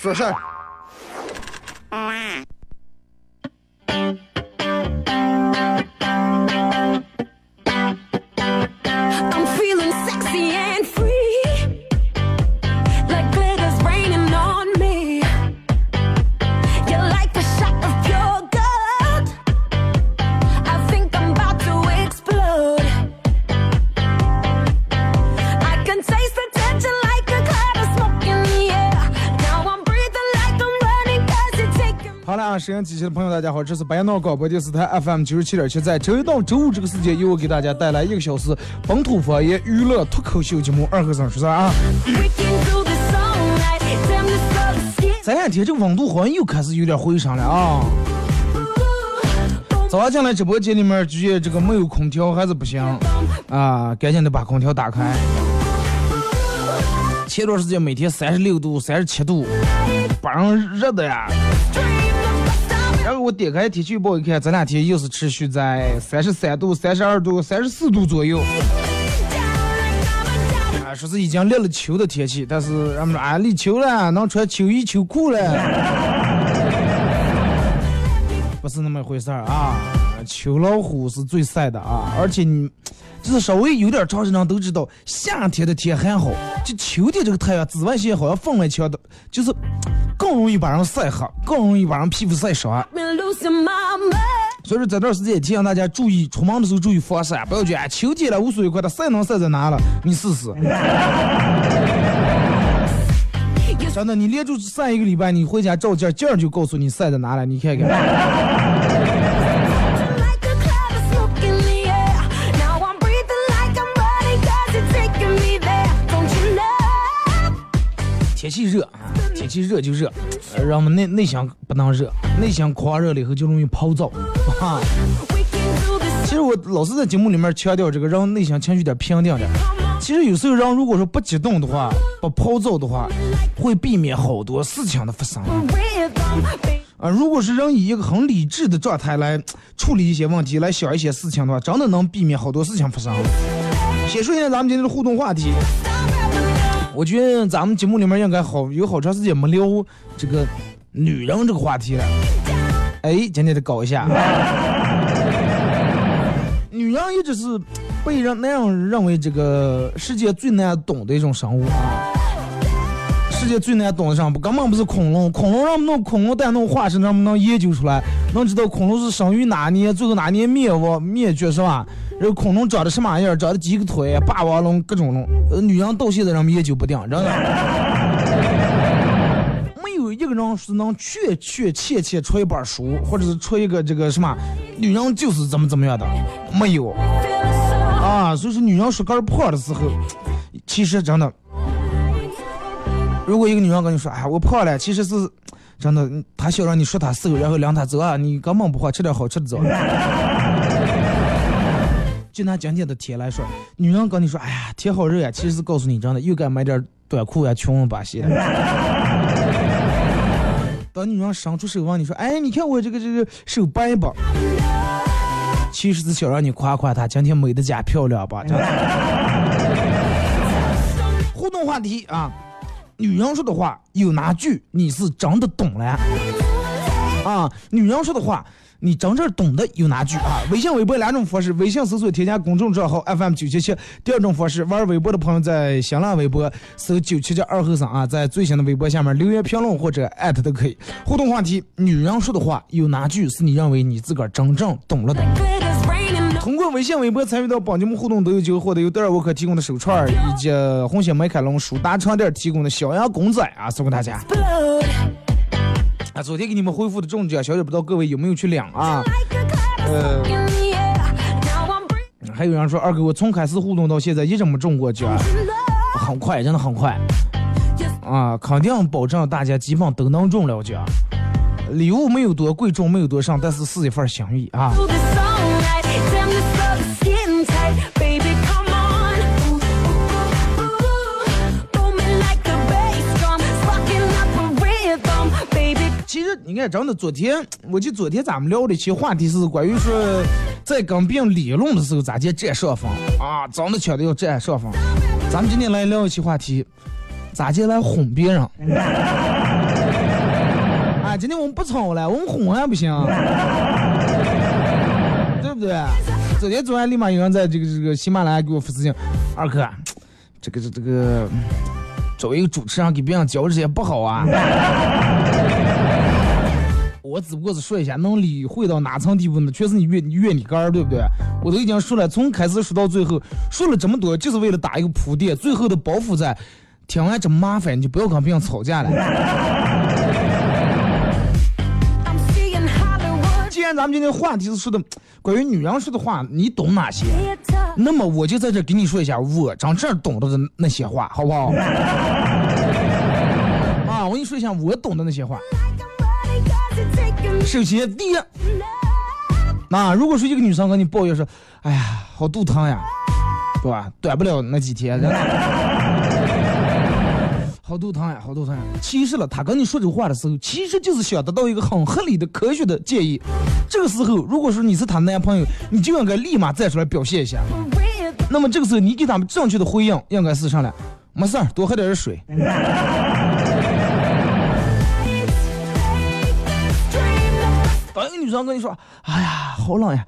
说事收音机前的朋友，大家好，这是白杨闹广播电视台 FM 九十七点七，在周一到周五这个时间，由我给大家带来一个小时本土方言娱乐脱口秀节目《二和尚说事儿》啊。Skin. 这两天这个温度好像又开始有点回升了啊。早上进来直播间里面，直接这个没有空调还是不行啊，赶紧的把空调打开。前段时间每天三十六度、三十七度，把人热的呀。然后我点开天气预报一看，这两天又是持续在三十三度、三十二度、三十四度左右。啊，说是已经立了秋的天气，但是人们说啊，立秋了，能穿秋衣秋裤了，不是那么回事儿啊。秋老虎是最晒的啊，而且你就是稍微有点常识的人都知道，夏天的天还好，就秋天这个太阳紫外线好像分外强的，就是更容易把人晒黑，更容易把人皮肤晒伤。所以说这段时间也提醒大家注意，出门的时候注意防晒，不要觉得哎秋天了无所谓，快它晒能晒在哪了？你试试。真的，你连住晒一个礼拜，你回家照镜，镜就告诉你晒在哪了，你看看。天气热啊，天气热就热，呃让我们内内向不能热，内向狂热了以后就容易暴躁啊。其实我老是在节目里面强调这个，让内向情绪点平定点。其实有时候人如果说不激动的话，不暴躁的话，会避免好多事情的发生。啊，如果是人以一个很理智的状态来处理一些问题，来想一些事情的话，真的能避免好多事情发生。先说一下咱们今天的互动话题，我觉得咱们节目里面应该好有好长时间没聊这个女人这个话题了。哎，今天得搞一下。女人一直是被人那样认为这个世界最难懂的一种生物啊。世界最难懂的生物根本不是恐龙，恐龙让我们弄恐龙蛋弄化石，能不能研究出来，能知道恐龙是生于哪年，最后哪年灭亡灭绝是吧？然后恐龙长得什么样，长得几个腿，霸王龙各种龙，呃，女人到现在人们研究不定，真的。没有一个人是能确确切切出一本书，或者是出一个这个什么，女人就是怎么怎么样的，没有啊。所以说，女人说根破的时候，其实真的，如果一个女人跟你说，哎，我破了，其实是真的，他想让你说他瘦，然后让他走啊，你根本不会，吃点好吃的走。就拿今天的天来说，女人跟你说，哎呀，天好热呀，其实是告诉你真的，又该买点短裤呀、裙子把戏了。当女人伸出手问你说，哎，你看我这个这个手白不？其实是想让你夸夸她今天美的假漂亮吧？真的。互动话题啊，女人说的话有哪句你是真的懂了？啊，女人说的话，你真正懂的有哪句啊？微信、微博两种方式，微信搜索添加公众账号 FM 九七七；第二种方式，玩微博的朋友在新浪微博搜九七七二后生啊，在最新的微博下面留言评论或者艾特都可以。互动话题，女人说的话有哪句是你认为你自个儿真正懂了的？通过微信、微博参与到本节目互动都有机会获得由德尔沃克提供的手串，以及红星美凯龙舒达床垫提供的小羊公仔啊，送给大家。啊，昨天给你们回复的中奖小姐，不知道各位有没有去领啊 breathing 还有人说二哥，我从开始互动到现在一直没中过奖. 很快，真的很快啊，肯定保证大家基本都能中了奖。礼物没有多贵重，没有多上，但是是一份心意啊。你看，真的，昨天 我记得昨天咱们聊的一期话题是关于说，在跟别人理论的时候咋介占上风啊，真的强调要占上风。咱们今天来聊一期话题，咋介来哄别人？啊，今天我们不吵了，我们哄还不行，对不对？昨天昨晚立马有人在这个这个喜马拉雅给我发私信，二哥，这个这这个，作为一个主持人给别人教这些不好啊。我只不过是说一下，能理会到哪层地步呢？全是你越你怨你杆儿，对不对？我都已经说了，从开始说到最后，说了这么多，就是为了打一个铺垫，最后的包袱在，听完这么麻烦，你就不要跟别人吵架了。既然咱们今天话题是说的关于女人说的话，你懂哪些？那么我就在这给你说一下我真正懂得的那些话，好不好？啊，我跟你说一下我懂的那些话。首先，第一，那如果说一个女生跟你抱怨说，哎呀，好肚疼呀，对吧？短不了那几天，真的。好肚疼呀，好肚疼呀。其实了，她跟你说这话的时候，其实就是想得到一个很合理的、科学的建议。这个时候，如果说你是她男朋友，你就应该立马站出来表现一下。那么这个时候，你给他们正确的回应应该是上来，没事儿，多喝点水。女生跟你说，哎呀，好冷呀，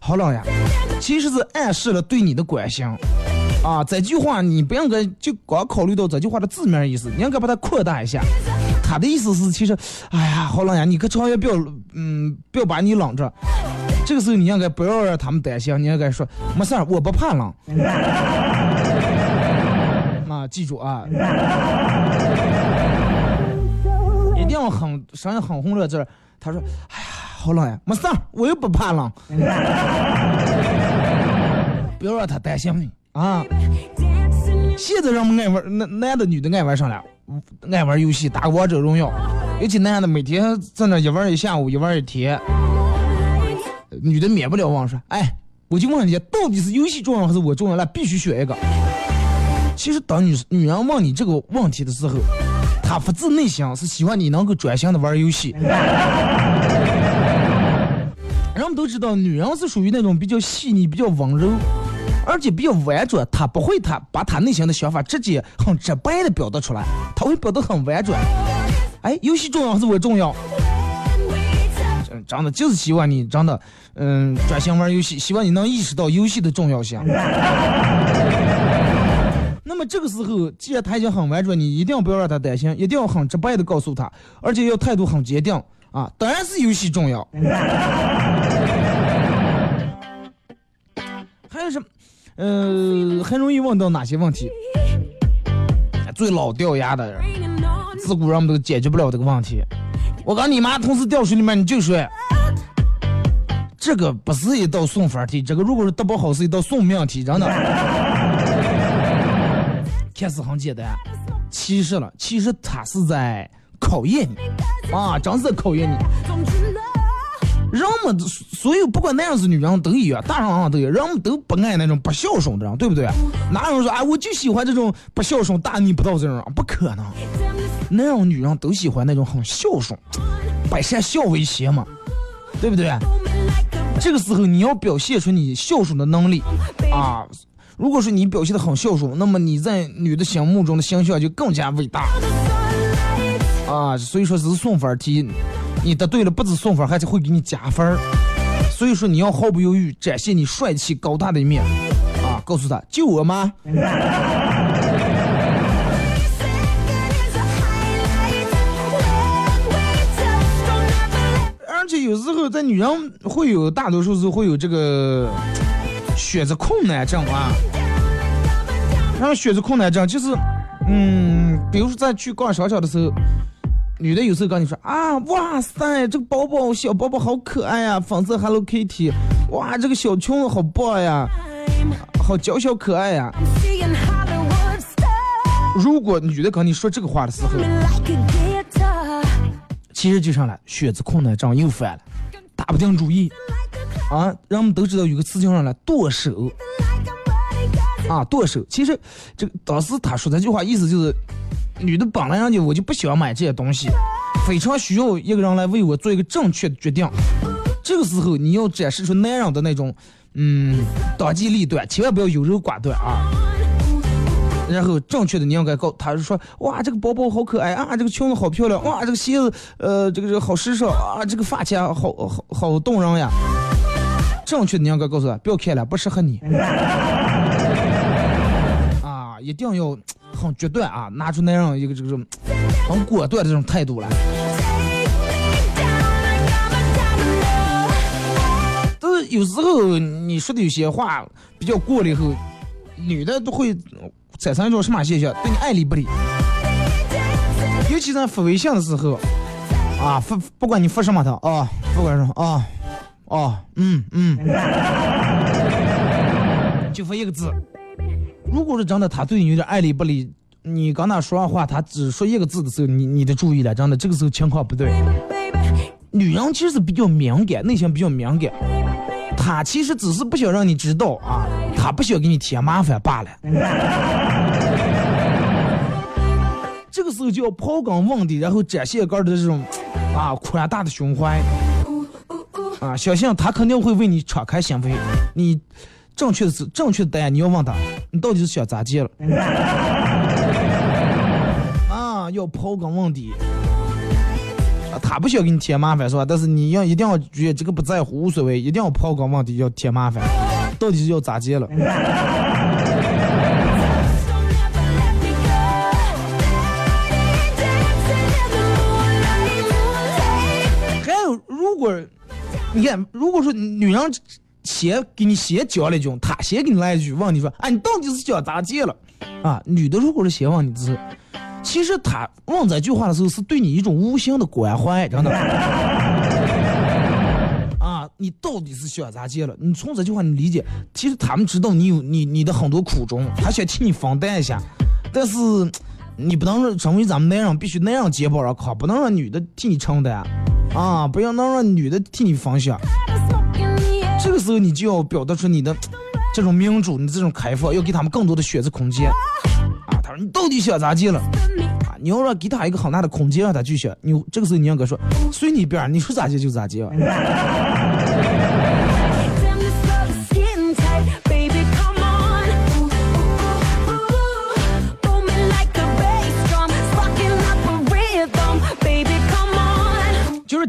好冷呀，其实是暗示了对你的关心。啊，这句话你不应该就光考虑到这句话的字面意思，你应该把它扩大一下。他的意思是，其实，哎呀，好冷呀，你可千万不要，嗯，不要把你冷着。这个时候你应该不要让他们担心，你应该说没事儿，我不怕冷。啊，记住啊，一定要很声音很洪亮，这他说，哎呀，好冷呀，没事儿，我又不怕冷。不要让他担心你啊！现在人们爱玩，男男的女的爱玩上了，爱玩游戏，打王者荣耀，尤其男的每天在那一玩一下午，一玩一天，女的免不了忘说，哎，我就问你，到底是游戏重要还是我重要？那必须选一个。其实当女女人问你这个问题的时候，她发自内心是希望你能够专心的玩游戏。都知道，女人是属于那种比较细腻、比较温柔，而且比较婉转。她不会她把她内心的想法直接很直白的表达出来，她会表达很婉转。哎，游戏重要还是我重要？真真的就是希望你真的，嗯，专心玩游戏，希望你能意识到游戏的重要性。那么这个时候，既然他已经很婉转，你一定不要让他担心，一定要很直白的告诉他，而且要态度很坚定啊！当然是游戏重要。还有什么？呃，很容易问到哪些问题？最老掉牙的，自古人们都解决不了这个问题。我跟你妈同时掉水里面，你就说，这个不是一道送分题，这个如果是答不好是一道送命题，真的。看似很简单，其实了，其实他是在考验你啊，真是考验你。人们所有不管男人是女人都一样，大人啊都一样，人们都不爱那种不孝顺的人，对不对？哪有人说哎，我就喜欢这种不孝顺、大逆不道这种人？不可能，Damn this 男人女人都喜欢那种很孝顺，百善孝为先嘛，对不对？这个时候你要表现出你孝顺的能力啊。如果说你表现的很孝顺，那么你在女的心目中的形象就更加伟大啊。所以说这是送分题，你答对了不止送分，还是会给你加分。所以说你要毫不犹豫展现你帅气高大的一面啊！告诉他就我妈，而且有时候在女人会有，大多数是会有这个选择困难症啊。然后选择困难症就是，嗯，比如说在去逛商场的时候，女的有时候跟你说啊，哇塞，这个包包小包包好可爱呀、粉色 Hello Kitty，哇，这个小裙子好棒呀，好娇小可爱呀、如果女的跟你说这个话的时候，其实就上来血字困难症又犯了，打不定主意啊。人们都知道有个词叫上来剁手啊，剁手。其实这个当时他说这句话意思就是，女的本来人家我就不喜欢买这些东西，非常需要一个人来为我做一个正确的决定。这个时候你要展示出男人的那种，嗯，当机立断，千万不要优柔寡断啊。然后正确的你应该告，他是说，哇，这个包包好可爱啊，这个裙子好漂亮，哇，这个鞋子，呃，这个这个好时尚啊，这个发卡好好好动人呀。正确的你应该告诉他，不要看了，不适合你。啊，一定要很决断啊，拿出那样一个这个很果断的这种态度来。但是有时候你说的有些话比较过了以后，女的都会产生一种什么现象？对你爱理不理。尤其在发微信的时候，啊，发不管你发什么他啊，不管什么啊，哦，嗯嗯，就发一个字。如果是真的他对你有点爱理不理，你跟他说完话，他只说一个字的时候，你你得注意了，真的这个时候情况不对。女人其实是比较敏感，内心比较敏感。她其实只是不想让你知道啊，她不想给你添麻烦罢了。这个时候就要刨根问底，然后展现个人的这种啊宽大的胸怀啊，相信他肯定会为你敞开心扉。你正确的是正确的答案，你要问他，你到底是想咋接了？啊，要刨根问底。啊，他不需要给你添麻烦是吧？但是你要一定要觉得这个不在乎，无所谓，一定要刨根问底，要添麻烦，到底是要咋接了. 还有，如果你看，如果说女人先给你先讲了一句，他先给你来一句，问你说，哎，你到底是想咋接了？啊，女的如果是先问你这，其实她问这句话的时候，是对你一种无形的关怀，真的。啊，你到底是想咋接了？你从这句话你理解，其实他们知道你有你你的很多苦衷，他想替你分担一下，但是你不能让成为咱们男人必须男人肩膀上扛，不能让女的替你承担，啊，不要能让女的替你分享。时候你就要表达出你的这种民主，你这种开放，要给他们更多的选择空间。啊，他说你到底想咋接了？啊，你要让给他一个很大的空间让他去选。你这个时候你要跟他说，随你便，你说咋接就咋接。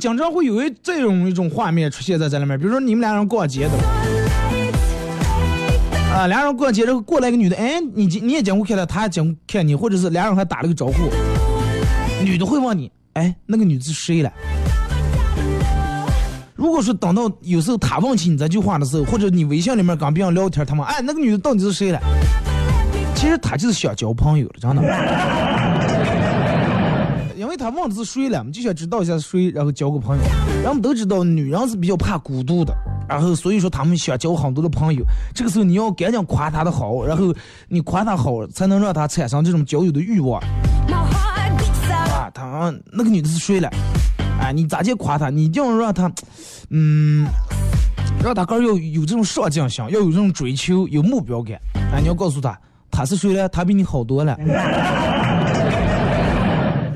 经常会有一这种一种画面出现在这里面，比如说你们俩人逛街的，啊，俩人逛街，然后过来一个女的，哎，你你也经过看她，她也经过看你，或者是俩人还打了个招呼，女的会问你，哎，那个女的是谁了？如果说等到有时候他问起你这句话的时候，或者你微信里面跟别人聊天，他问，哎，那个女的到底是谁了？其实他就是想交朋友了，真的。他忘记是谁了，我们就想知道一下是谁，然后交个朋友。然后我们都知道女人是比较怕孤独的，然后所以说他们想交很多的朋友。这个时候你要赶紧夸她的好，然后你夸她好，才能让她产生这种交友的欲望啊。他那个女的是谁了？哎，你咋介夸她？你一定要让她，嗯，让她个要有这种上进心，要有这种追求，有目标感。哎，你要告诉她，她是谁了？她比你好多了。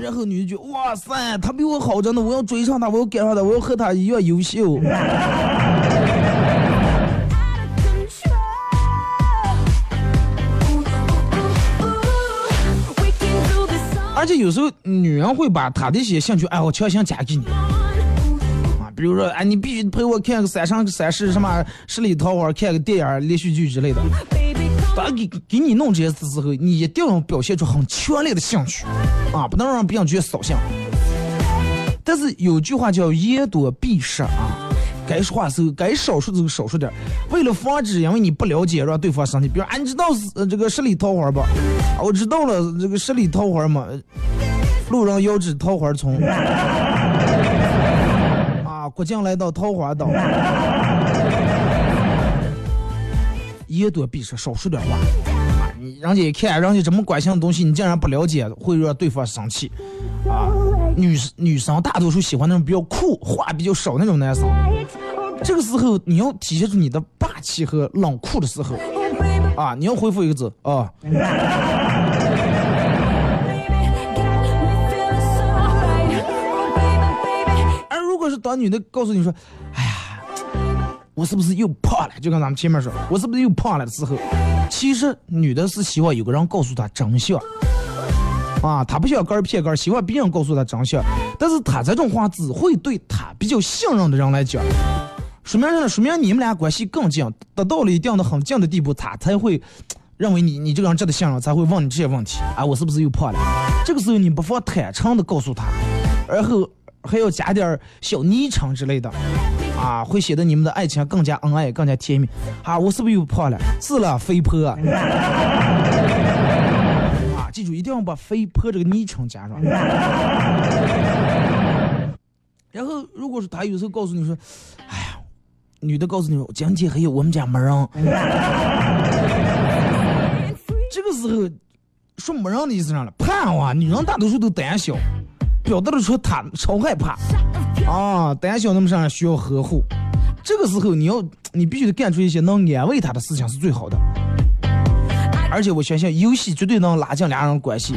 然后女的就哇塞，他比我好着呢，我要追上他，我要赶上他，我要和他一样优秀。而且有时候女人会把她的一些兴趣爱好强行加给你啊，比如说，哎，你必须陪我看个三生三世什么十里桃花，看个电影、连续剧之类的。我给给你弄这些事的时候，你一定要表现出很强烈的兴趣啊，不能让别人觉得扫兴。但是有句话叫言多必失啊，该说话时候该少说的时候少说点，为了防止因为你不了解让对方生气，比如啊，你知道是、呃、这个十里桃花吧？啊，我知道了，这个十里桃花嘛，路人遥知桃花村。啊，国境来到桃花岛。言多必失，少说点话。你人家一看人家这么关心的东西，你竟然不了解，会让对方生气啊。女女生大多数喜欢那种比较酷、话比较少那种男生。这个时候你要体现出你的霸气和冷酷的时候啊，你要回复一个字啊。而如果是当女的告诉你说，我是不是又胖了？就跟咱们前面说，我是不是又胖了的时候，其实女的是希望有个人告诉她真相。啊，她不想干儿骗干，希望别人告诉她真相。但是她这种话只会对她比较信任的人来讲。说明什么？说明你们俩关系更近，达到了一定的很近的地步，他才会认为你你这个人值得信任，才会问你这些问题。啊，我是不是又胖了？这个时候你不妨坦诚的告诉他，然后还要加点小昵称之类的，啊，会显得你们的爱情更加恩爱，更加甜蜜。啊，我是不是又胖了？是了，肥婆。啊，记住一定要把肥婆这个昵称加上。然后，如果是他有时候告诉你说，哎呀。女的告诉你说：“今天还有我们家没人。”这个时候说没人的意思上了，怕哇！女人大多数都胆小，表达的出他超害怕啊，胆小那么上需要呵护。这个时候你要你必须得干出一些能安慰他的事情是最好的。而且我相信游戏绝对能拉近俩人关系。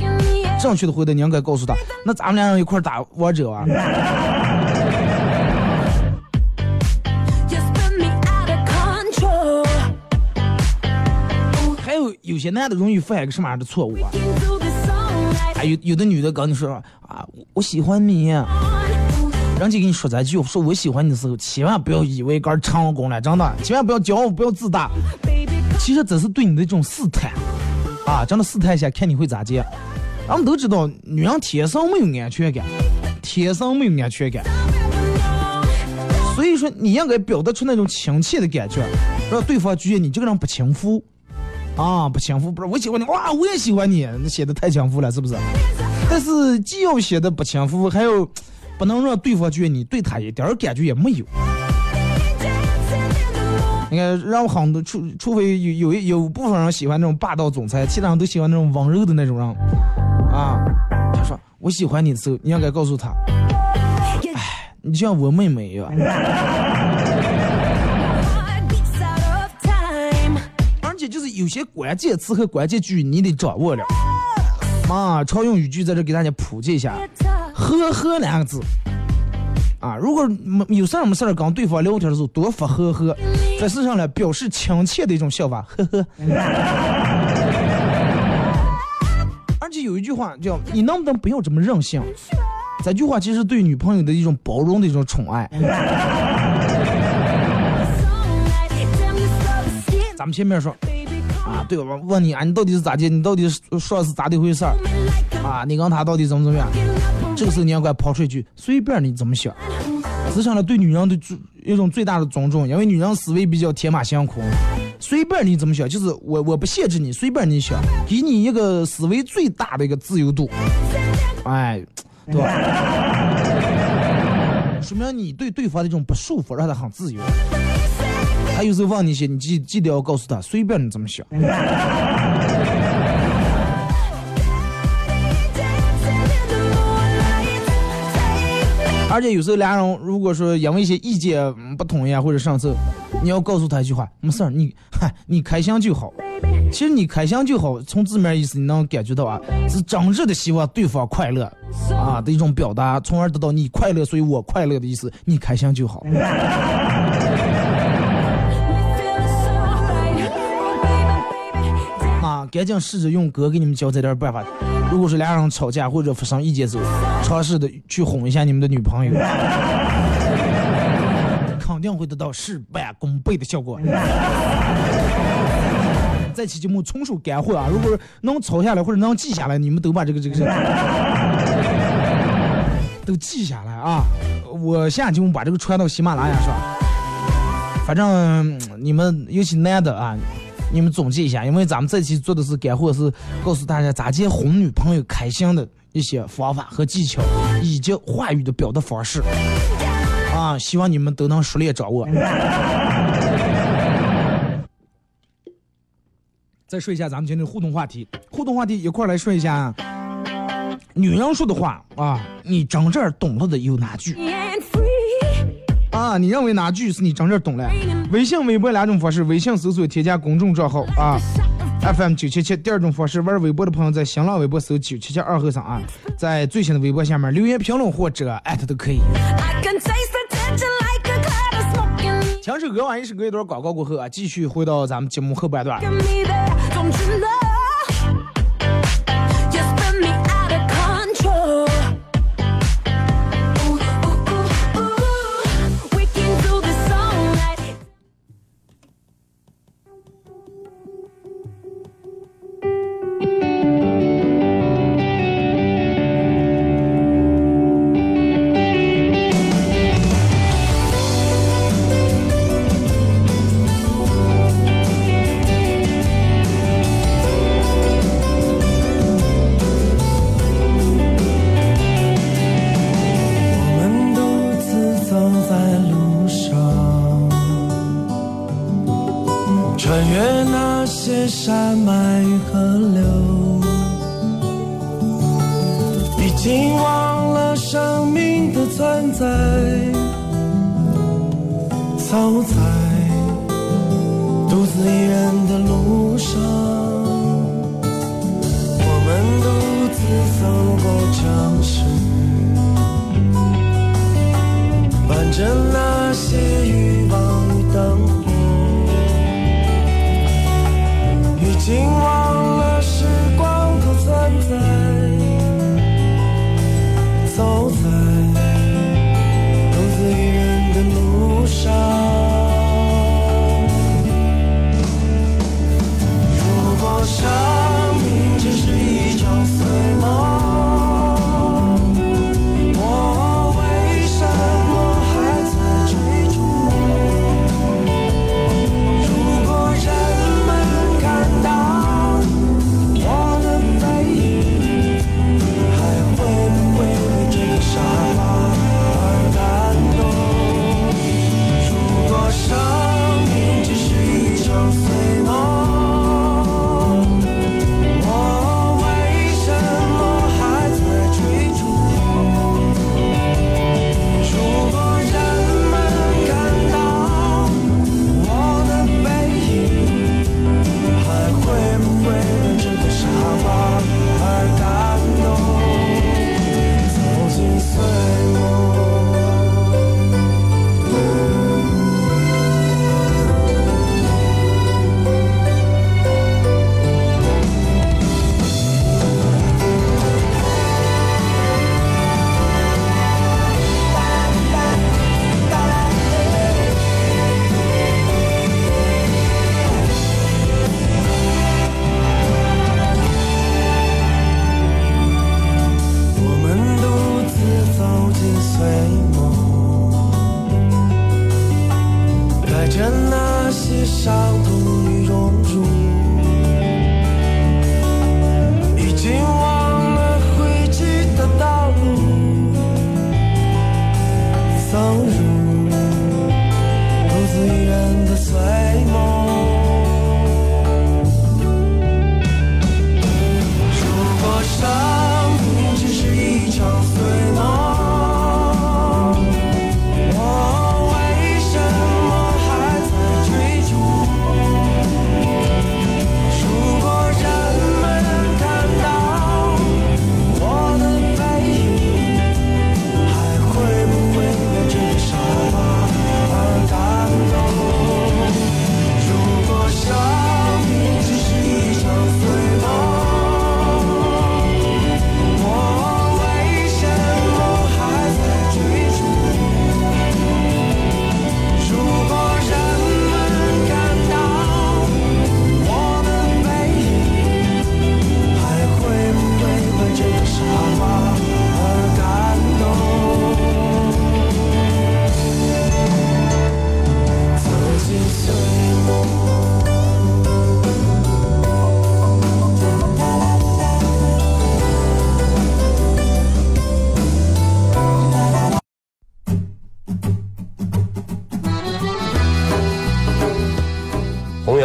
正确的回答你应该告诉他：“那咱们俩人一块打王者啊。”还有些男的容易犯一个什么样的错误啊？有有的女的跟你说啊，我喜欢你，人家跟你说这句说我喜欢你的时候，千万不要以为儿成功了，真的，千万不要骄傲，不要自大。其实这是对你的一种试探啊，真的试探一下，看你会咋接。咱们都知道，女人天生没有安全感，天生没有安全感，所以说你应该表达出那种亲切的感觉，让对方觉得你这个人不轻浮。啊，不轻浮不是我喜欢你哇，我也喜欢你，那写的太轻浮了，是不是？但是既要写的不轻浮，还有不能让对方觉得你对他一点感觉也没有。你看，让很多除除非有有有部分人喜欢那种霸道总裁，其他人都喜欢那种温柔的那种人。啊，他说我喜欢你的时候，你应该告诉他，哎，你就像我妹妹一样。有些关键词和关键句你得掌握了。妈，常用语句在这给大家普及一下，“呵呵”两个字。啊，如果有事儿没事儿跟对方聊天的时候多发“呵呵”，在世上呢表示亲切的一种笑法，呵呵。而且有一句话叫“你能不能不要这么任性”，这句话其实对女朋友的一种包容的一种宠爱。咱们前面说，对吧？问你啊，你到底是咋的？你到底是说是咋的回事儿？啊，你跟他到底怎么怎么样？这个时候你要给他抛出一句，随便你怎么想，实际上，对女人的最一种最大的尊重，因为女人思维比较天马行空，随便你怎么想，就是我我不限制你，随便你想，给你一个思维最大的一个自由度，哎，对吧？说明你对对方的这种不束缚，让他很自由。他有时候问你些，你记记得要告诉他，随便你怎么想。而且有时候俩人如果说因为一些意见不统一啊，或者上次，你要告诉他一句话，没事儿，你嗨，你开心就好。其实你开心就好，从字面意思你能感觉到啊，是真挚的希望对方快乐啊的一种表达，从而得到你快乐，所以我快乐的意思，你开心就好。赶紧试着用哥给你们教这点办法。如果是俩人吵架或者发生意见时候，尝试的去哄一下你们的女朋友，肯定会得到事半功倍的效果。这期节目纯属干货啊！如果能抄下来或者能记下来，你们都把这个这个这个都记下来啊！我下节目把这个传到喜马拉雅上。反正你们尤其男的啊。你们总结一下，因为咱们这期做的是干货，是告诉大家咋接哄女朋友开心的一些方法和技巧，以及话语的表达方式。啊，希望你们都能熟练掌握。再说一下咱们今天的互动话题，互动话题一块来说一下，女人说的话啊，你真正懂了的有哪句？啊你认为哪句是你真正懂的微信微博两种方式微信搜索添加公众账号啊 fm 九七七。第二种方式玩微博的朋友在新浪微博搜九七七二和尚啊在最新的微博下面留言评论或者艾特都可以。抢首歌完一首歌一段广告过后啊继续回到咱们节目后半段。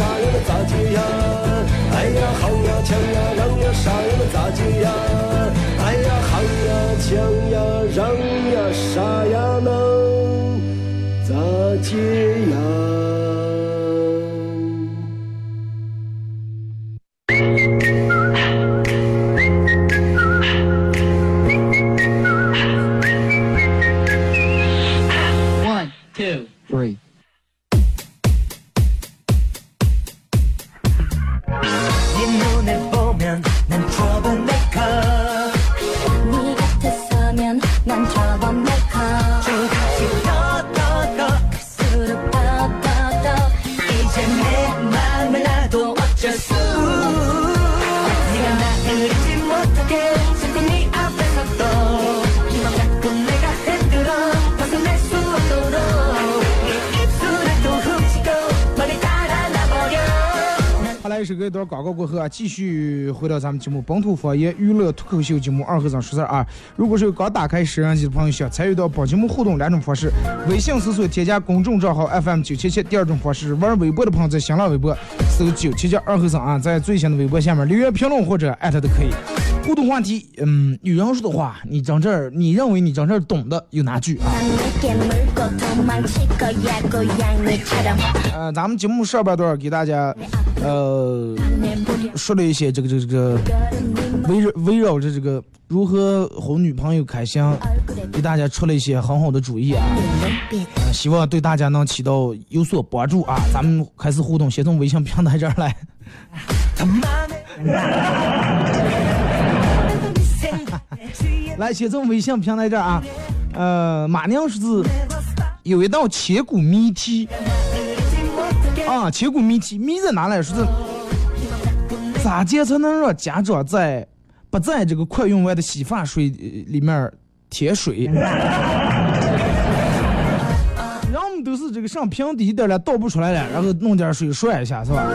啥呀？那咋接呀？哎呀，好呀，强呀，让呀，啥呀？那咋接呀？哎呀，好呀，强呀，让呀，啥呀？能咋接呀？继续回到咱们节目本土方言娱乐脱口秀节目二和尚说事儿啊。如果是刚打开摄像机的朋友，想参与到本节目互动两种方式：微信搜索添加公众账号 FM 九七七；第二种方式，玩微博的朋友在新浪微博搜九七七二和尚啊，在最新的微博下面留言评论或者艾特都可以。互动话题，嗯，女人说的话，你整这儿，你认为你整这儿懂的有哪句啊？呃，咱们节目上半段给大家，呃，说了一些这个这个这个围绕围绕着这个如何哄女朋友开心，给大家出了一些很好的主意啊，希望对大家能起到有所帮助啊。咱们开始互动，先从微信平台这儿来。来，先从微信平台这啊，呃，马娘是有一道千古谜题啊，千古谜题，谜在哪来？说是咋接才能让家长在不在这个快用完的洗发水里面添水？人们都是这个上平底点了倒不出来了，然后弄点水涮一下，是吧？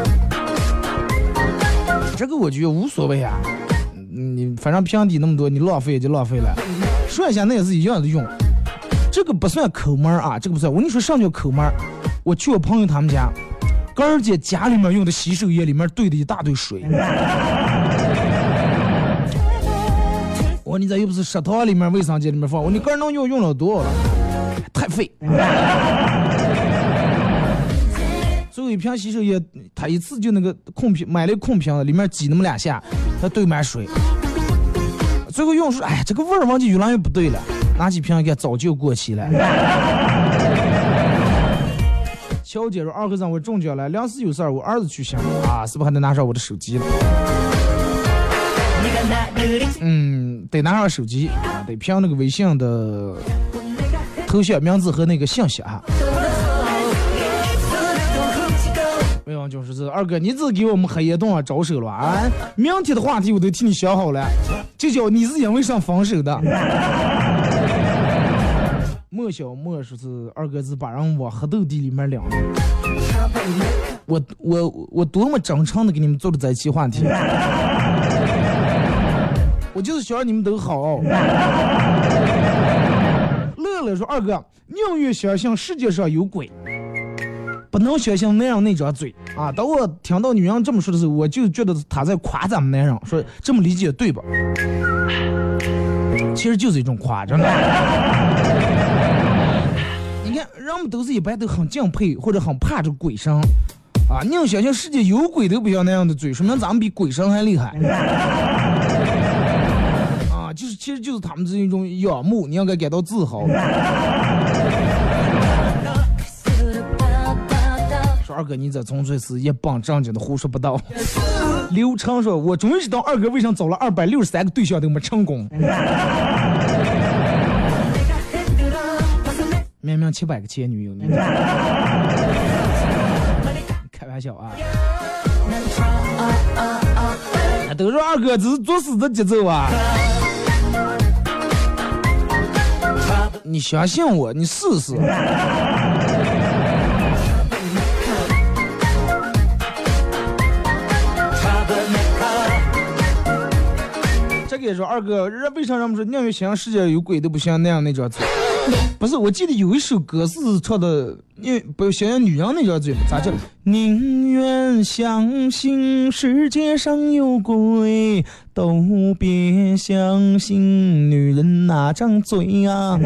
这个我觉得无所谓啊，你反正平底那么多，你浪费也就浪费了，涮一下那也是一样的用。这个不算抠门啊，这个不算。我跟你说上叫抠门？我去我朋友他们家，哥儿姐家里面用的洗手液里面兑的一大堆水。我说你咋又不是食堂里面卫生间里面放，我说你个人能用用了多少了？太费。最后一瓶洗手液，他一次就那个空瓶买了空瓶子，里面挤那么两下，他兑满水。最后用说，哎呀，这个味儿闻起越来越不对了，拿起瓶给早就过期了。乔姐说：“二和尚，我中奖了，临时有事儿，我儿子去乡啊，是不是还得拿上我的手机了？嗯，得拿上手机啊，得凭那个微信的头像、名字和那个信息啊。没有，就是这二哥，你只给我们黑夜洞啊招手了啊！明天的话题我都替你想好了，就叫你是因为啥分手的。莫小莫说是二哥是把人往黑豆地里面领的。我我我多么真诚的给你们做了这一期话题，我就是想让你们都好。乐乐说二哥宁愿相信世界上有鬼。不能相信男人那张嘴啊！当我听到女人这么说的时候，我就觉得她在夸咱们男人，说这么理解对吧？其实就是一种夸，张。你看，人们都是一般都很敬佩或者很怕这鬼神啊！你要相信世界有鬼都不要那样的嘴，说明咱们比鬼神还厉害。啊，就是其实就是他们这一种仰慕，你应该感到自豪。哥，你这纯粹是一本正经的胡说八道。刘畅说：“我终于知道二哥为啥找了二百六十三个对象都没成功。明明七百个前女友，呢开玩笑啊！都说二哥这是作死的节奏啊！你相信我，你试试。这个也说二哥，人为啥人们说宁愿相信世界有鬼都不相信那样那张嘴？不是，我记得有一首歌是唱的，因为不相信女人那张嘴吗？咋叫？宁愿相信世界上有鬼，都别相信女人那张嘴啊！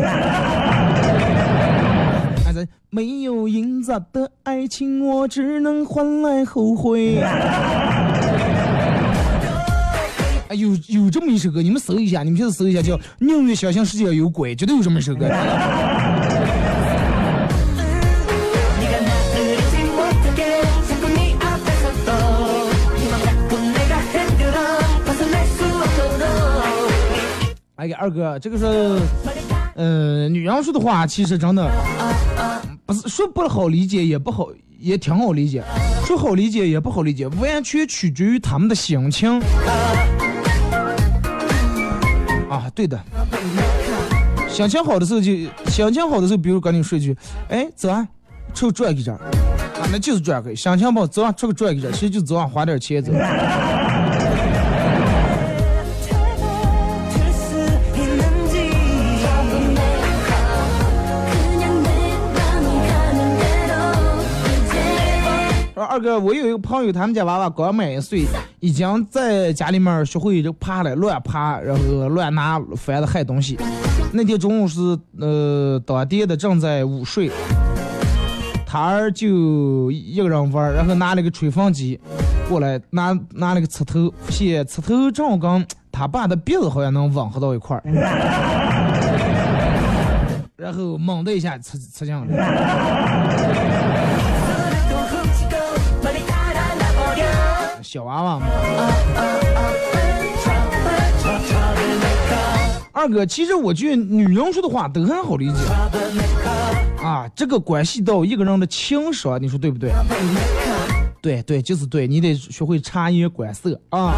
还在没有银子的爱情，我只能换来后悔。哎，有有这么一首歌，你们搜一下，你们现在搜一下，叫宁愿相信世界有鬼，绝对有这么一首歌。哎呀，二哥，这个是呃，女人说的话，其实真的，不是说不好理解，也不好，也挺好理解，说好理解也不好理解，完全取决于他们的心情。啊，对的，心情好的时候就心情好的时候，比如赶紧说一句，哎，走啊，出去转一转，啊，那就是转个；心情不好，走啊，出去转一转，其实就走啊，花点钱走。二个，我有一个朋友，他们家娃娃刚满一岁，已经在家里面学会就爬了，乱爬，然后乱拿翻的害东西。那天中午是呃当地的正在午睡，他儿就一个人玩，然后拿了个吹风机过来，拿拿了个刺头，先刺头正好跟他爸的鼻子好像能吻合到一块儿，然后猛的一下刺刺进来。小娃娃嘛。二哥，其实我觉得女人说的话都很好理解啊，这个关系到一个人的情商，你说对不对？对对，就是对，你得学会察言观色啊。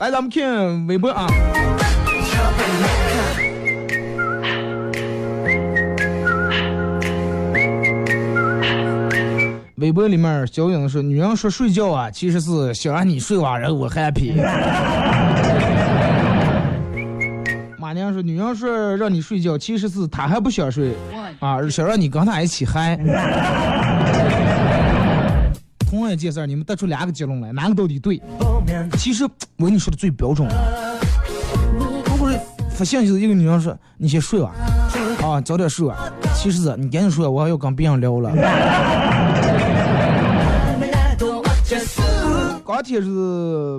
来，咱们看微博啊。微博里面小影说，女人说睡觉啊，其实是想让你睡完，然后我 happy。马娘说，女人说让你睡觉，其实是她还不想睡啊，想让你跟她一起嗨。同样一件事，你们得出两个结论来，哪个到底对？其实我跟你说的最标准了。如果是发现就是一个女人说你先睡吧，啊，早点睡吧。其实是你赶紧睡，我还要跟别人聊了。钢铁是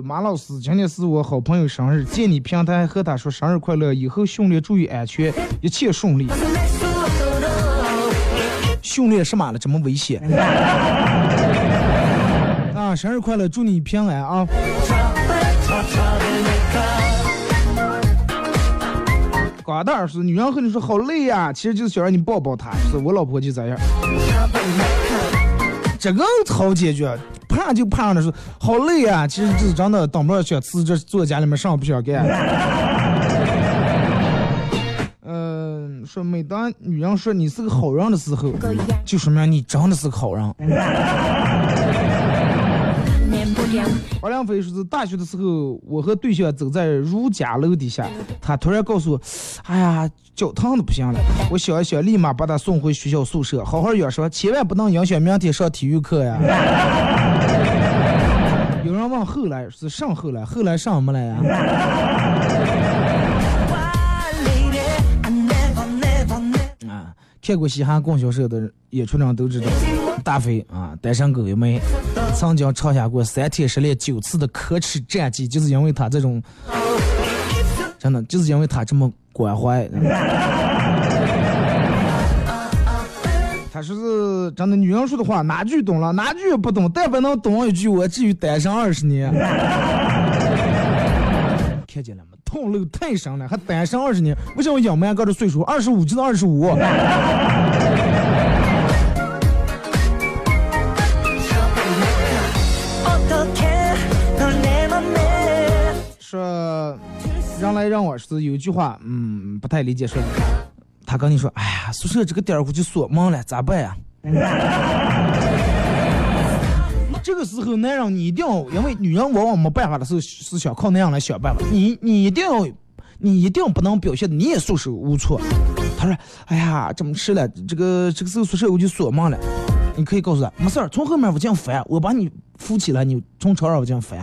马老师今天是我好朋友生日借你平台和他说生日快乐以后训练注意安全一切顺利。训练什么了这么危险啊生日快乐祝你平安啊。瓜蛋儿是女人和你说好累呀其实就是想让你抱抱她是我老婆就咋样。这个好解决怕就怕的是好累啊，其实就是真的当不了想辞职，坐家里面啥不想干。嗯、说每当女人说你是个好人的时候，就说明你真的是个好人。王良飞说是大学的时候我和对象走在如家楼底下他突然告诉我哎呀脚疼的不行了。我想一想立马把他送回学校宿舍好好养伤千万不能影响明天上体育课呀。有人问后来是上后来后来上没来呀？看过嘻哈供销社的演出的人都知道，大飞啊，单身狗一枚，曾经创下过三天失恋九次的可耻战绩，就是因为他这种，真的就是因为他这么关怀。他说是真的，女人说的话哪句懂了，哪句不懂，但凡能懂一句，我至于单身二十年。看见了吗？痛了太深了，还单身二十年。不像我养猫哥的岁数二十五就到二十五？说让来让往是有一句话，嗯，不太理解。说他跟你说，哎呀，宿舍这个点儿我就锁门了，咋办呀？这个时候，男人你一定要，因为女人往往没办法的时候是想靠男人来想办法，你你一定要，你一定不能表现的你也束手无措。他说，哎呀，怎么吃了，这个这个时候宿舍我就锁门了。你可以告诉他，没事儿，从后面我进翻，我把你扶起来，你从床上我进翻。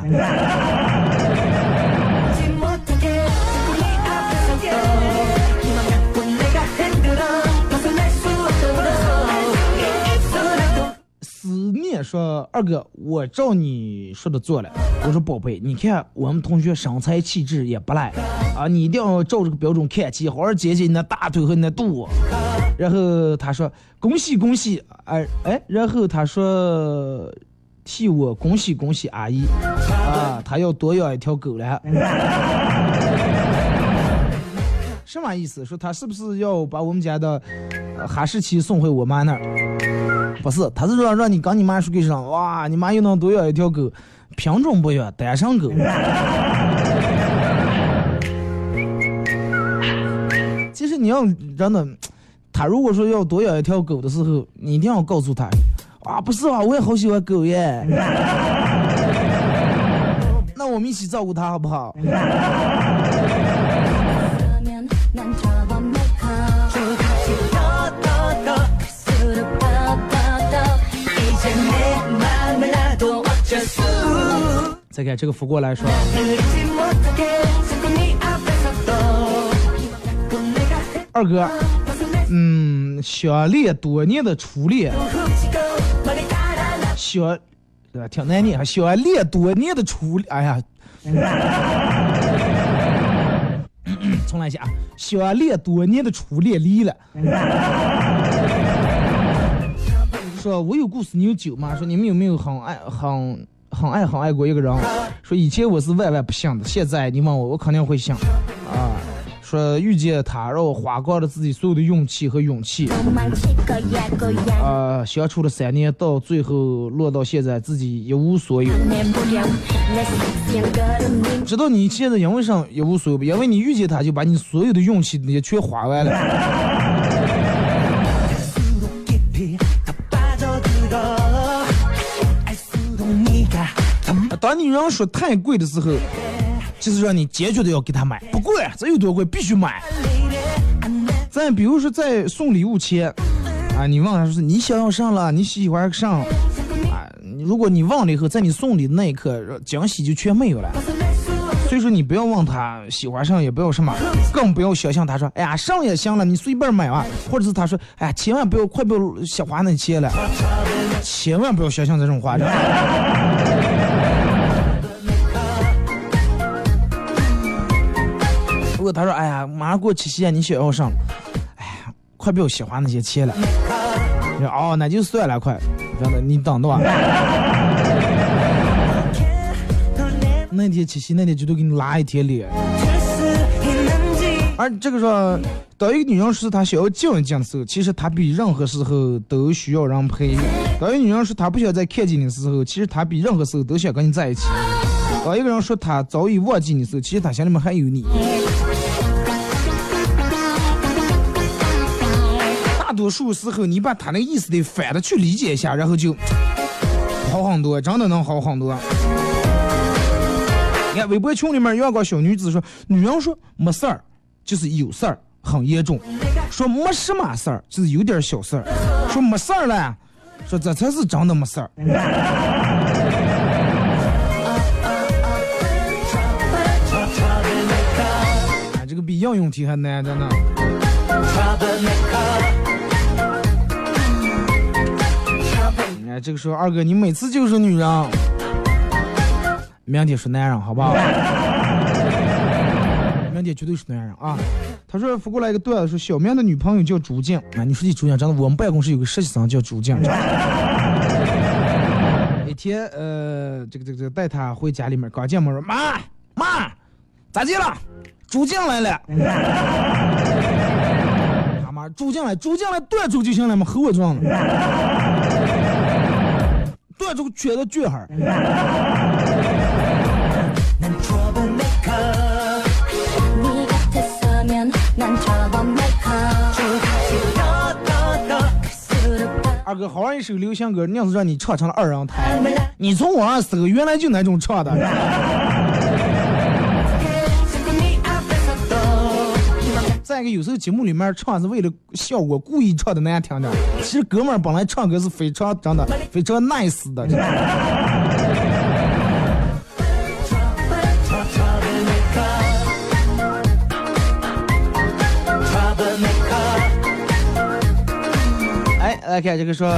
说：“二哥，我照你说的做了。”我说：“宝贝，你看我们同学身材气质也不赖啊，你一定要照这个标准看齐，好好减减你的大腿和你的肚。”然后他说：“恭喜恭喜！”哎哎，然后他说：“替我恭喜恭喜阿姨啊，他要多养一条狗了。”什么意思？说他是不是要把我们家的哈士奇送回我妈那儿？不是，他是说让你跟你妈说句声，哇，你妈又能多养一条狗，品种不一样，单身狗。其实你要真的，他如果说要多养一条狗的时候，你一定要告诉他，啊，不是啊，我也好喜欢狗耶。那我们一起照顾它好不好？看看这个福过来说，二哥，嗯，想练多年的初恋，想，对吧？挺难念。想练多年的初恋，哎呀，重来一下啊。想练多年的初恋，离了。说我有故事，你有酒吗？说你们有没有很爱很。很爱很爱过一个人，说以前我是万万不信的，现在你问我，我肯定会信。啊，说遇见他让我花光了自己所有的运气和勇气。啊，相处了三年，到最后落到现在，自己一无所有。知道你现在因为什么一无所有，因为你遇见他就把你所有的运气那些全花完了。女人说太贵的时候，就是让你坚决的要给她买，不贵，这有多贵必须买。再比如说在送礼物前，啊，你问他说是你想要上了，你喜欢上，啊，如果你忘了以后，在你送礼的那一刻，惊喜就全没有了。所以说你不要问他喜欢上，也不要什么，更不要想象他说，哎呀上也行了，你随便买啊，或者是他说，哎呀千万不要快不要想花那钱了，千万不要想象这种话。如果他说哎呀马上过七夕啊你想要上。哎呀快不要喜欢那些钱了。哦那就算了快。真的你等着吧那天七夕那天绝对给你拉一天脸。而这个时候当一个女人说她想要静一静的时候其实她比任何时候都需要人陪当一个女人说她不想再看见你的时候其实她比任何时候都想跟你在一起。当一个人说她早已忘记你时候其实她心里面还有你。多数时候，你把他那个意思得反着去理解一下，然后就好很多，真的能好很多。你看微博群里面有个小女子说，女人说没事儿就是有事儿，很严重；说没什么事儿就是有点小事儿；说没事儿了，说这才是真的没事儿。啊，这个比应用题还难着呢。哎，这个时候二哥，你每次就是女人，明天是男人，好不好？明天绝对是男人啊！他说发过来一个段子，说小明的女朋友叫朱静啊，你说起朱静，真的，我们办公室有个实习生叫朱静。一天，呃，这个这个这个带他回家里面，刚进门说妈妈咋地了？朱静来了。他妈朱静来，朱静来断住就行了嘛，和我撞了。这种觉得巨好，二哥好玩。一首流行歌，那样子让你唱成了二人台，你从网上搜，原来就那种唱的。再一个，有时候节目里面唱是为了效果故意唱的难听点，其实哥们儿本来唱歌是非常真的非常 nice 的。哎，来看这个说，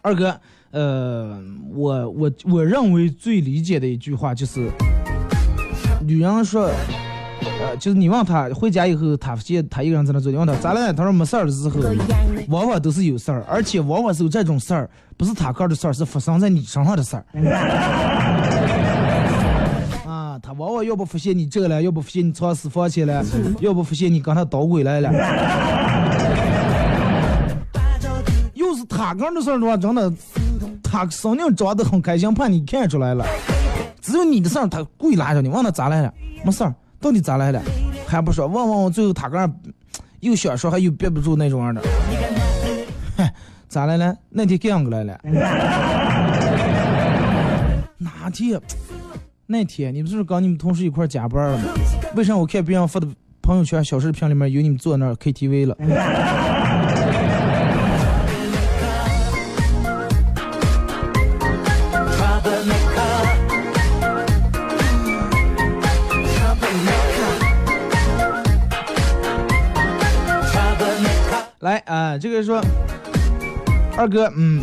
二哥，呃，我我我认为最理解的一句话就是，女人说，呃，就是你问他回家以后，他发现他一个人在那做，你问他咋了？他说没事儿的时候，往往都是有事儿，而且往往是有这种事儿，不是他个儿的事儿，是发生在你身上的事儿。啊，他往往要不发现你这了，要不发现你藏私房钱了，要不发现你跟他捣鬼来了。又是他个人的事儿的话，真的，他肯定装得很开心，怕你看出来了。只有你的事儿，他故意拉着你，问他咋来了，没事儿，到底咋来了，还不说，问问我，最后他个又想说，还又憋不住那种样的。嗨，咋来了？那天干过来了。哪天？那天你不是跟你们同事一块加班了吗？为啥我看别人发的朋友圈小视频里面有你们坐那 KTV 了？这个说二哥，嗯，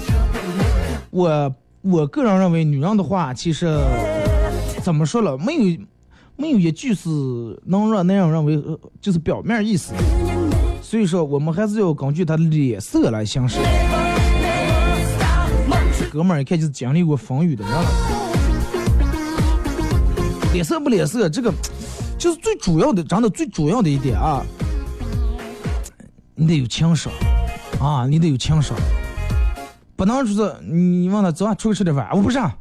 我我个人认为，女人的话其实怎么说了，没有没有一句是能让男人认为就是表面意思，所以说我们还是要根据他的脸色来行事。哥们儿一看就是经历过风雨的人，脸色不脸色，这个就是最主要的，真的最主要的一点啊，你得有情商。啊，你得有情商。不能说是你问他走啊，出去吃点饭，我不上，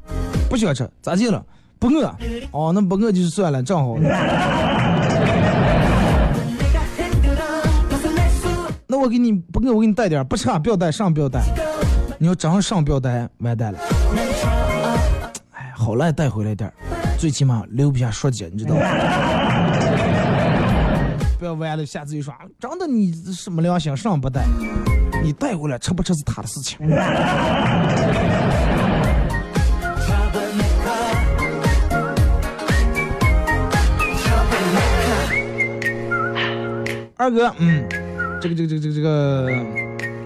不想吃，咋地了？不饿，哦，那不饿就算了，正好。那我给你不饿，我给你带点，不吃啊，不要带，上不要带。你要真上不要带，完蛋了。哎，好赖带回来点，最起码留不下说姐，你知道吗？不要完了，下次又说啊真的你什么良心上不带，你带回来吃不吃是他的事情。二哥，嗯，这个这个这个这个这个，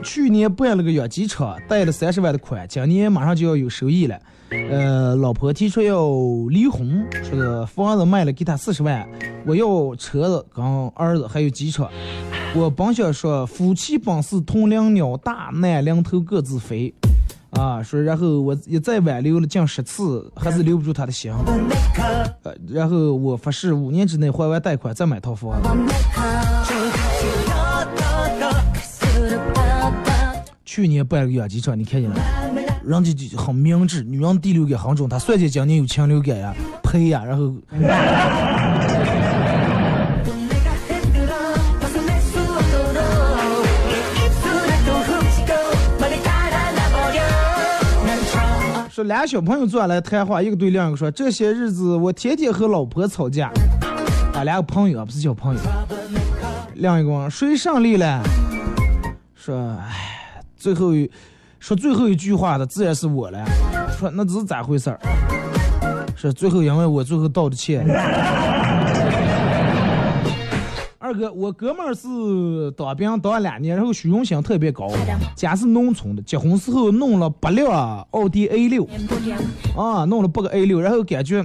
去年办了个养鸡场，贷了三十万的款，今年马上就要有收益了。呃，老婆提出要离婚，说的房子卖了给他四十万，我要车子跟儿子还有鸡场。我本想说夫妻本是同林鸟，大难临头各自飞。啊，说然后我一再挽留了近十次，还是留不住他的心。呃，然后我发誓五年之内还完贷款再买套房。去年办个养鸡场，你看见了？人家就很明智，女人第六感很重，他算计今年有禽流感呀、赔呀，然后说俩小朋友坐下来谈话，一个对另一个说：“这些日子我天天和老婆吵架。”啊，俩个朋友啊，不是小朋友。另一个问谁胜利了？说，唉，最后一说最后一句话的自然是我了。说那这是咋回事儿？是最后因为我最后道的歉。二哥，我哥们儿是当兵当了两年，然后虚荣心特别高，家是农村的，结婚时候弄了八辆奥迪 A 六，啊，弄了八个 A 六，然后感觉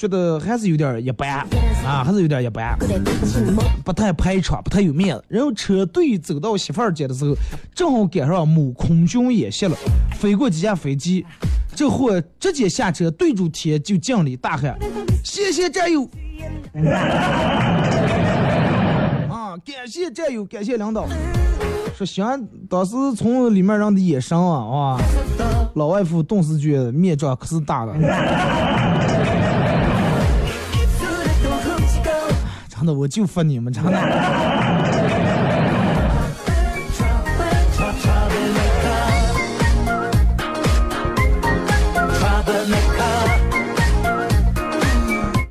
觉得还是有点一般啊，还是有点一般，不太排场，不太有面子。然后车队走到媳妇儿家的时候，正好赶上某空军演习了，飞过几架飞机，这货直接下车对住天就敬礼大喊：“谢谢战友！” 啊，感谢战友，感谢领导。说行，当时从里面人的眼神啊，哇，老外夫顿时觉得面罩可是大的。那我就分你们家的。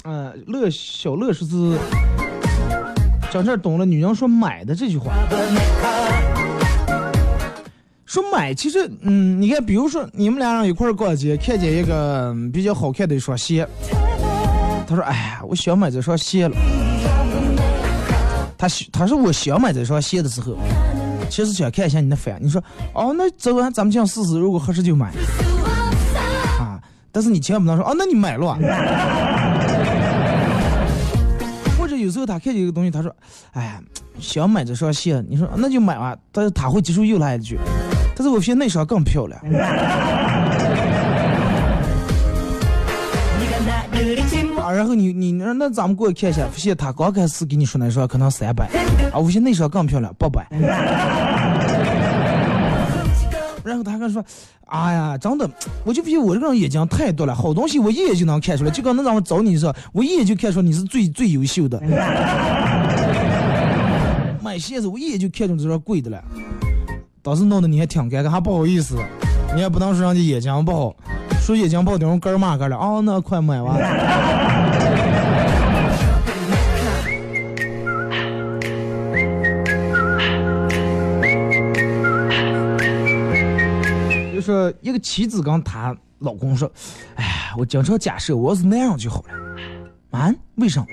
嗯，乐小乐说是。讲这懂了，女人说买的这句话。说买，其实嗯，你看，比如说你们俩一块逛街，看见一个比较好看的一双鞋。他说，哎呀，我想买这双鞋了。他他说我想买这双鞋的时候，其实想看一下你的反应。你说：“哦，那走啊，咱们这样试试，如果合适就买。”啊，但是你千万不能说：“哦，那你买了。”或者有时候他看见一个东西，他说：“哎呀，想买这双鞋。”你说：“那就买吧。”但是他会接受又来一句：“但是我发现那双更漂亮。”然后你你那那咱们过去看一下，发现他刚开始给你说那双可能三百，啊，我发现那双更漂亮，八百。然后他还说，哎呀，真的，我就发现我这个人眼睛太多了，好东西我一眼就能看出来，就跟那让我找你的时候，我一眼就看出你是最最优秀的。买鞋子我一眼就看中这双贵的了，当时弄得你还挺尴尬，还不好意思，你也不能说人家眼睛不好，说眼睛不好等人干儿骂干了，啊，那快买完。说一个妻子跟她老公说：“哎呀，我经常假设我要是那样就好了。”啊？为什么？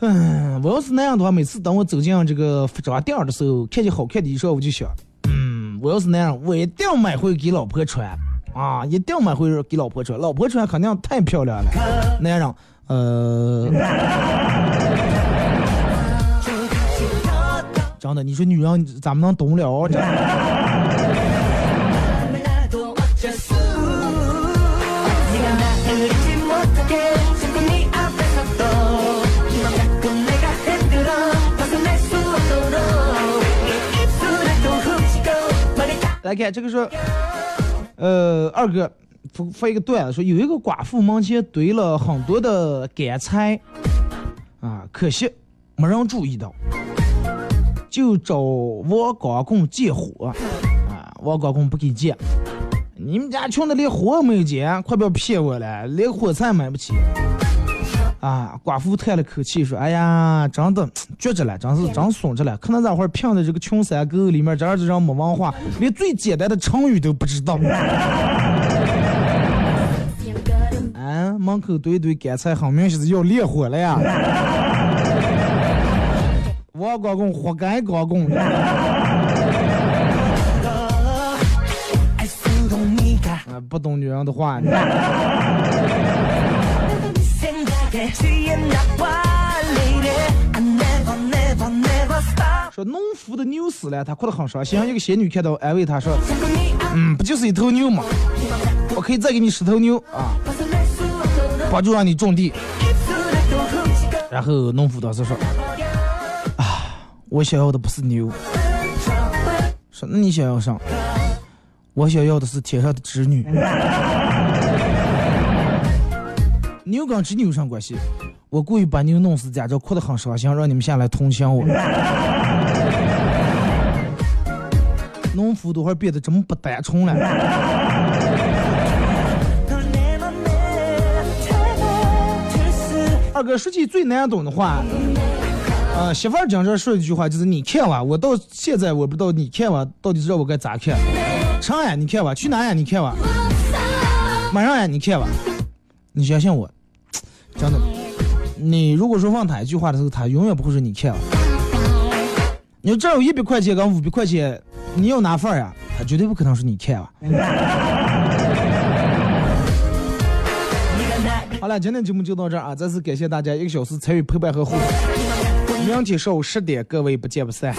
嗯，我要是那样的话，每次等我走进这个服装店的时候，看见好看的衣裳，我就想，嗯，我要是那样，我一定买回给老婆穿啊，一定买回给老婆穿，老婆穿肯定太漂亮了。男人，呃，真的，你说女人咱们能懂了哦？来看这个说，呃，二哥发发一个段子说，有一个寡妇门前堆了很多的干柴，啊，可惜没人注意到，就找王光棍借火，啊，王光棍不给借，你们家穷的连火没有借，快不要骗我了，连火柴买不起。啊，寡妇叹了口气说：“哎呀，真的绝着了，真是真损着了。可能这会儿骗的这个穷山沟里面，这儿子人没文化，连最简单的成语都不知道。啊，门口堆一堆干菜，很明显是要烈火了呀！我光棍活该光棍。啊，不懂女人的话。说农夫的牛死了，他哭得很伤心。一个仙女看到，安慰他说：“嗯，不就是一头牛吗？我可以再给你十头牛啊，帮助让你种地。”然后农夫当时说：“啊，我想要的不是牛。”说：“那你想要啥？”我想要的是天上的织女。牛跟织女有啥关系？我故意把牛弄死，家长哭得很伤心，让你们下来同情我。农夫都会变得这么不单纯了。二哥说起最难懂的话，呃，媳妇儿经常说一句话，就是你看吧，我到现在我不知道你看吧，到底知道我该咋看？长呀，你看吧；去哪呀，你看吧；马上呀，你看吧。你相信我，真的。你如果说问他一句话的时候，他永远不会说你欠了。你说这儿有一百块钱跟五百块钱，你要哪份儿呀？他绝对不可能说你欠了。好了，今天节目就到这儿啊！再次感谢大家一个小时参与陪伴和互动。明天上午十点，各位不见不散。